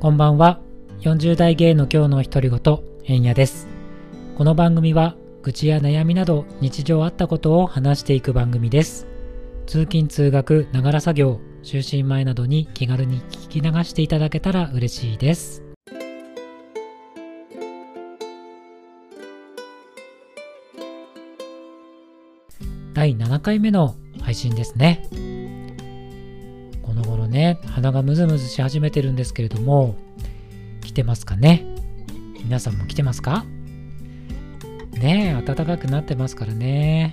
こんばんは。40代芸の今日の独り言、えんやです。この番組は、愚痴や悩みなど日常あったことを話していく番組です。通勤通学、ながら作業、就寝前などに気軽に聞き流していただけたら嬉しいです。第7回目の配信ですね。ね、鼻がムズムズし始めてるんですけれども、来てますかね？皆さんも来てますか？ねえ、暖かくなってますからね。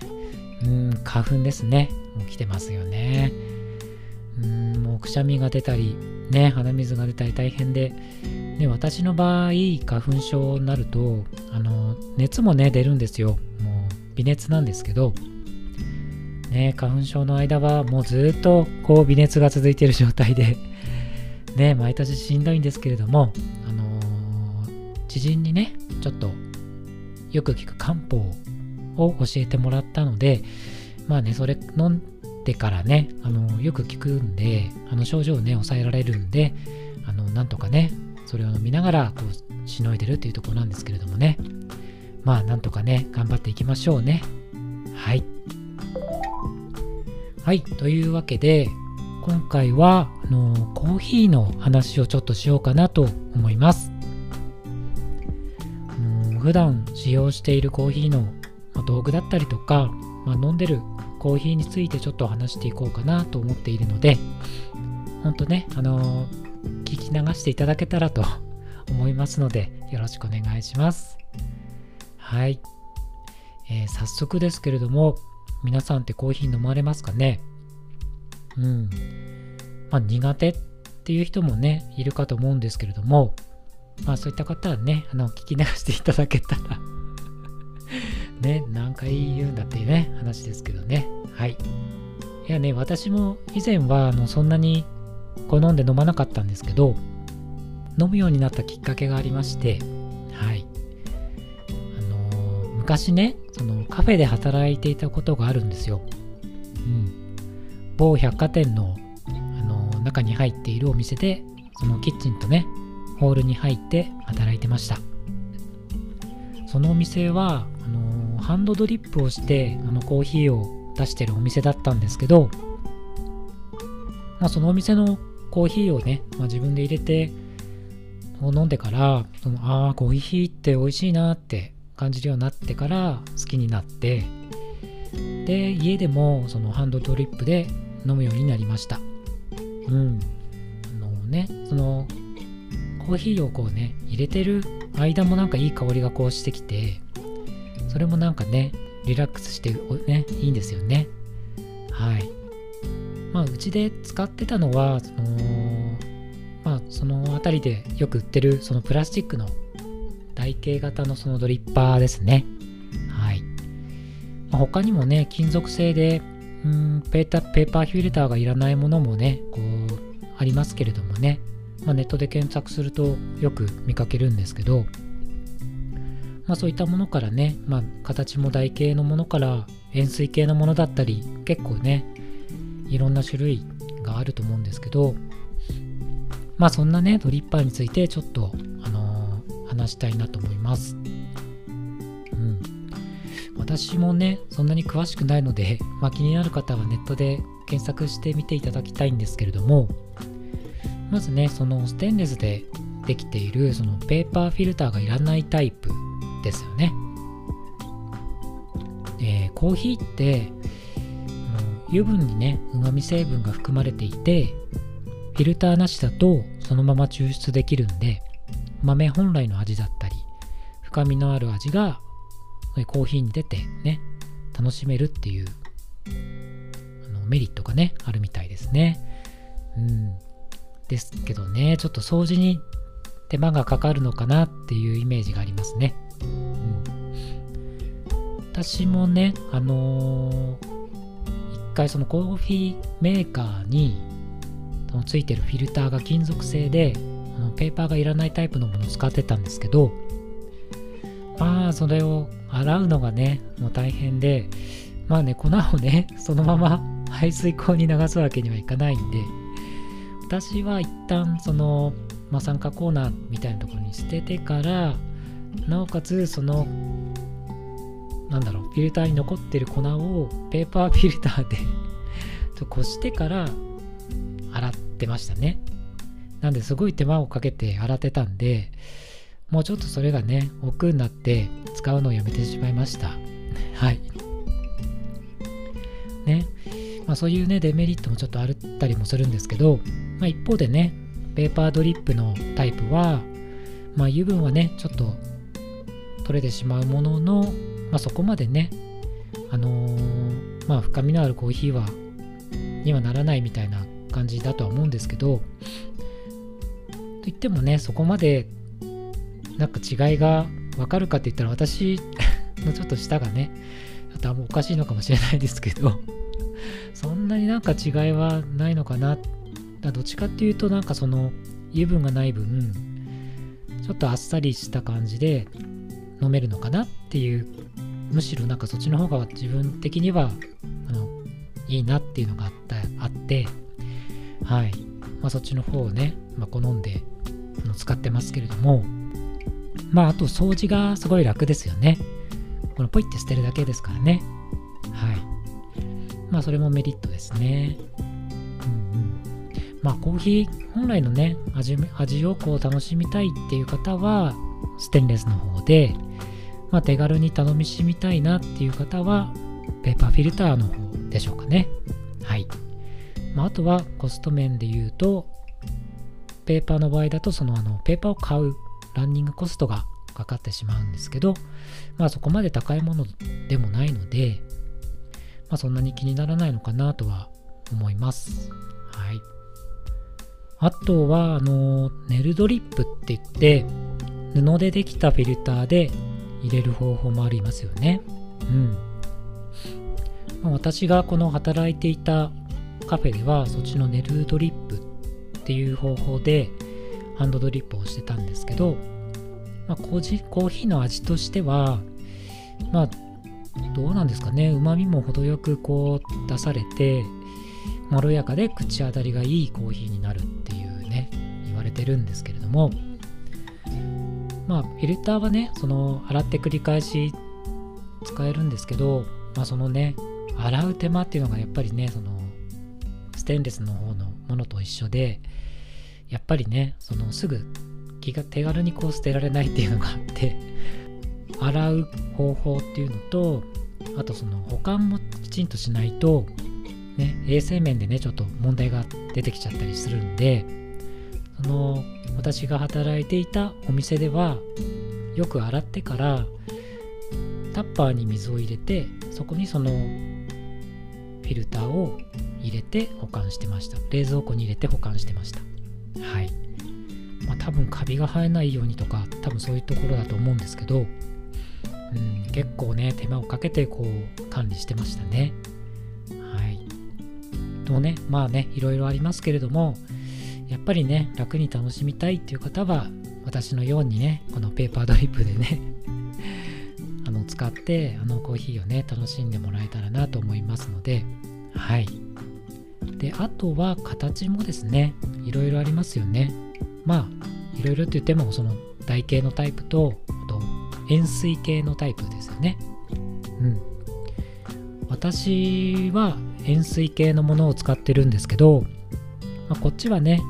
うん、花粉ですね。もう来てますよね。うん、もうくしゃみが出たり、ね、鼻水が出たり大変で、ね、私の場合、花粉症になると、あの、熱もね、出るんですよ。もう、微熱なんですけど、ね、花粉症の間はもうずっとこう微熱が続いている状態で ね、毎年しんどいんですけれども、あのー、知人にね、ちょっとよく聞く漢方を教えてもらったので、まあね、それ飲んでからね、あのー、よく聞くんで、あの症状をね、抑えられるんで、あの、なんとかね、それを飲みながら、こう、しのいでるっていうところなんですけれどもね、まあ、なんとかね、頑張っていきましょうね。はい。はい、というわけで、今回はあのコーヒーの話をちょっとしようかなと思います。あの普段使用しているコーヒーの道具だったりとか、まあ、飲んでるコーヒーについてちょっと話していこうかなと思っているので、ほんとね、あの聞き流していただけたらと思いますので、よろしくお願いします。はい。えー、早速ですけれども、皆さんってコーヒー飲まれますかね？うん。まあ苦手っていう人もね、いるかと思うんですけれども、まあそういった方はね、あの、聞き流していただけたら ね、何回言うんだっていうね、話ですけどね。はい。いやね、私も以前はあのそんなに好んで飲まなかったんですけど、飲むようになったきっかけがありまして、昔ね、そのカフェで働いていたことがあるんですよ。うん。某百貨店のあの中に入っているお店で、そのキッチンとね、ホールに入って働いてました。そのお店は、あのハンドドリップをしてあのコーヒーを出してるお店だったんですけど、まあ、そのお店のコーヒーをね、まあ、自分で入れて飲んでからそのああコーヒーって美味しいなって感じるようになってから好きになってで家でもそのハンドドリップで飲むようになりました。うん。あのねそのコーヒーをこうね入れてる間もなんかいい香りがこうしてきてそれもなんかねリラックスしてねいいんですよね。はい。まあうちで使ってたのはそのまあその辺りでよく売ってるそのプラスチックの台形型のそのドリッパーですね。はい。ま、他にもね、金属製で、うんペータペーパーフィルターがいらないものもね、こう、ありますけれどもね、まあ、ネットで検索するとよく見かけるんですけど、まあそういったものからね、まあ形も台形のものから円錐形のものだったり、結構ね、いろんな種類があると思うんですけど、まあそんなね、ドリッパーについてちょっと話したいなと思います。うん。私もね、そんなに詳しくないので、まあ、気になる方はネットで検索してみていただきたいんですけれども、まずね、そのステンレスでできているそのペーパーフィルターがいらないタイプですよね。えー、コーヒーって油分にね、うまみ成分が含まれていて、フィルターなしだとそのまま抽出できるんで、豆本来の味だったり深みのある味がコーヒーに出てね楽しめるっていうあのメリットがねあるみたいですね。うん。ですけどねちょっと掃除に手間がかかるのかなっていうイメージがありますね、うん、私もねあのー、一回そのコーヒーメーカーについてるフィルターが金属製でペーパーがいらないタイプのものを使ってたんですけどまあそれを洗うのがねもう大変でまあね粉をね そのまま 排水口に流すわけにはいかないんで私は一旦そのまあ、酸化コーナーみたいなところに捨ててからなおかつそのなんだろうフィルターに残ってる粉をペーパーフィルターで こしてから洗ってましたね。なんですごい手間をかけて洗ってたんでもうちょっとそれがね億劫になって使うのをやめてしまいました。はい。ね。まあそういうねデメリットもちょっとあったりもするんですけど、まあ、一方でねペーパードリップのタイプはまあ油分はねちょっと取れてしまうものの、まあ、そこまでねあのー、まあ深みのあるコーヒーはにはならないみたいな感じだとは思うんですけどといってもねそこまでなんか違いがわかるかって言ったら私のちょっと舌がねちょっとあんまおかしいのかもしれないですけどそんなになんか違いはないのかな。どっちかっていうとなんかその油分がない分ちょっとあっさりした感じで飲めるのかなっていうむしろなんかそっちの方が自分的にはあのいいなっていうのがあったあってはい、まあ、そっちの方をね、まあ、好んで使ってますけれどもまああと掃除がすごい楽ですよね。このポイって捨てるだけですからね。はい。まあそれもメリットですね。うんうん。まあコーヒー本来のね味味をこう楽しみたいっていう方はステンレスの方で、まあ、手軽に頼みしみたいなっていう方はペーパーフィルターの方でしょうかね。はい、まあ、あとはコスト面で言うとペーパーの場合だとそのあのペーパーを買うランニングコストがかかってしまうんですけどまあそこまで高いものでもないのでまあそんなに気にならないのかなとは思いますはいあとはあのネルドリップって言って布でできたフィルターで入れる方法もありますよね。うん。まあ、私がこの働いていたカフェではそっちのネルドリップっっていう方法でハンドドリップをしてたんですけど、まあ、コーヒーの味としてはまあどうなんですかね。うまみも程よくこう出されてまろやかで口当たりがいいコーヒーになるっていうね言われてるんですけれどもまあ、フィルターはね、その、洗って繰り返し使えるんですけど、まあ、そのね、洗う手間っていうのがやっぱりね、その、ステンレスの方のものと一緒で、やっぱりね、その、すぐ気が手軽にこう捨てられないっていうのがあって、洗う方法っていうのと、あとその保管もきちんとしないと、ね、衛生面でね、ちょっと問題が出てきちゃったりするんで、その私が働いていたお店ではよく洗ってからタッパーに水を入れてそこにそのフィルターを入れて保管してました。冷蔵庫に入れて保管してました。はい。まあ多分カビが生えないようにとか多分そういうところだと思うんですけど、うん、結構ね手間をかけてこう管理してましたね。はい。とねまあねいろいろありますけれどもやっぱりね楽に楽しみたいっていう方は私のようにねこのペーパードリップでね あの使ってあのコーヒーをね楽しんでもらえたらなと思いますのではい。であとは形もですねいろいろありますよねまあいろいろって言ってもその台形のタイプとあと円錐形のタイプですよねうん私は円錐形のものを使ってるんですけど、まあ、こっちはね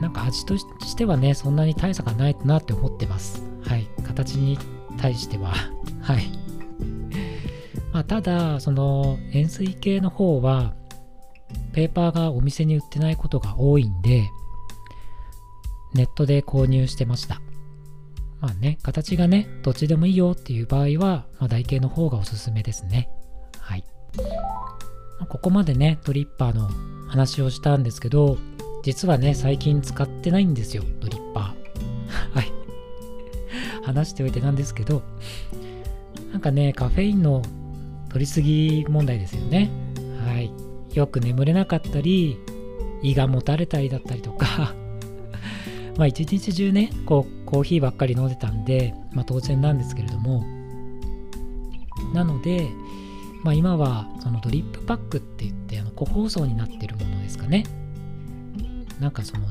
なんか味としてはね、そんなに大差がないなって思ってます。はい。形に対しては。はい。まあ、ただ、その円錐形の方は、ペーパーがお店に売ってないことが多いんで、ネットで購入してました。まあね、形がね、どっちでもいいよっていう場合は、まあ、台形の方がおすすめですね。はい。ここまでね、ドリッパーの話をしたんですけど、実はね、最近使ってないんですよ、ドリッパー。はい。話しておいてなんですけど、なんかね、カフェインの取りすぎ問題ですよね。はい。よく眠れなかったり、胃がもたれたりだったりとか。まあ一日中ね、こう、コーヒーばっかり飲んでたんで、まあ当然なんですけれども、なので、まあ今はそのドリップパックって言って、あの個包装になってるものですかね。なんかその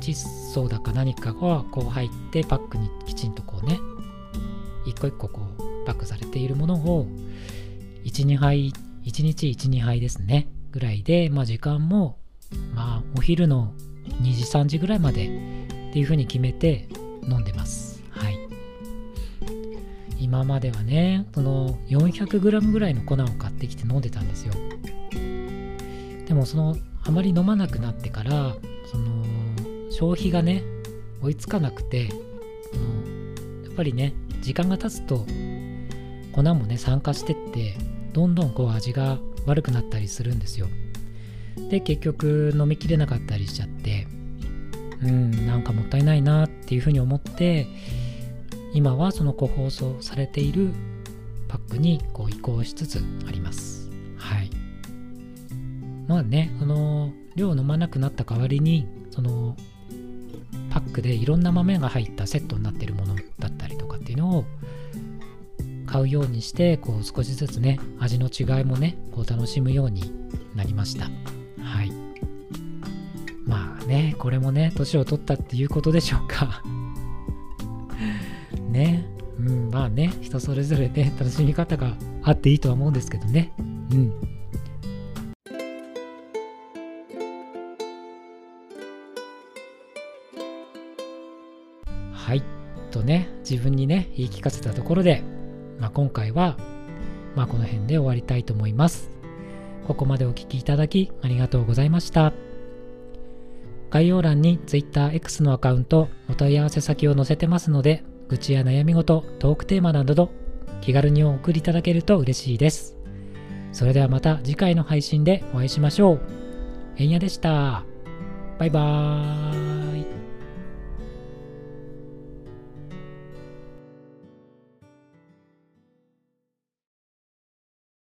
窒素だか何かがこう入ってパックにきちんとこうね一個一個こうパックされているものを12杯1日12杯ですね。ぐらいで、まあ、時間もまあお昼の2時3時ぐらいまでっていう風に決めて飲んでます。はい。今まではねその 400g ぐらいの粉を買ってきて飲んでたんですよ。でもそのあまり飲まなくなってからその消費がね追いつかなくてそのやっぱりね時間が経つと粉もね酸化してってどんどんこう味が悪くなったりするんですよ。で結局飲みきれなかったりしちゃってうんなんかもったいないなっていうふうに思って今はその個包装されているパックにこう移行しつつあります。はい。まあねその量を飲まなくなった代わりにそのパックでいろんな豆が入ったセットになってるものだったりとかっていうのを買うようにしてこう少しずつね味の違いもねこう楽しむようになりました。はい。まあねこれもね年を取ったっていうことでしょうか。ね。うんまあね人それぞれね楽しみ方があっていいとは思うんですけどね。うん。はい。とね自分にね言い聞かせたところで、まあ、今回は、まあ、この辺で終わりたいと思いますここまでお聴きいただきありがとうございました概要欄に TwitterX のアカウントお問い合わせ先を載せてますので愚痴や悩み事トークテーマなど気軽にお送りいただけると嬉しいですそれではまた次回の配信でお会いしましょう。えんやでした。バイバーイ。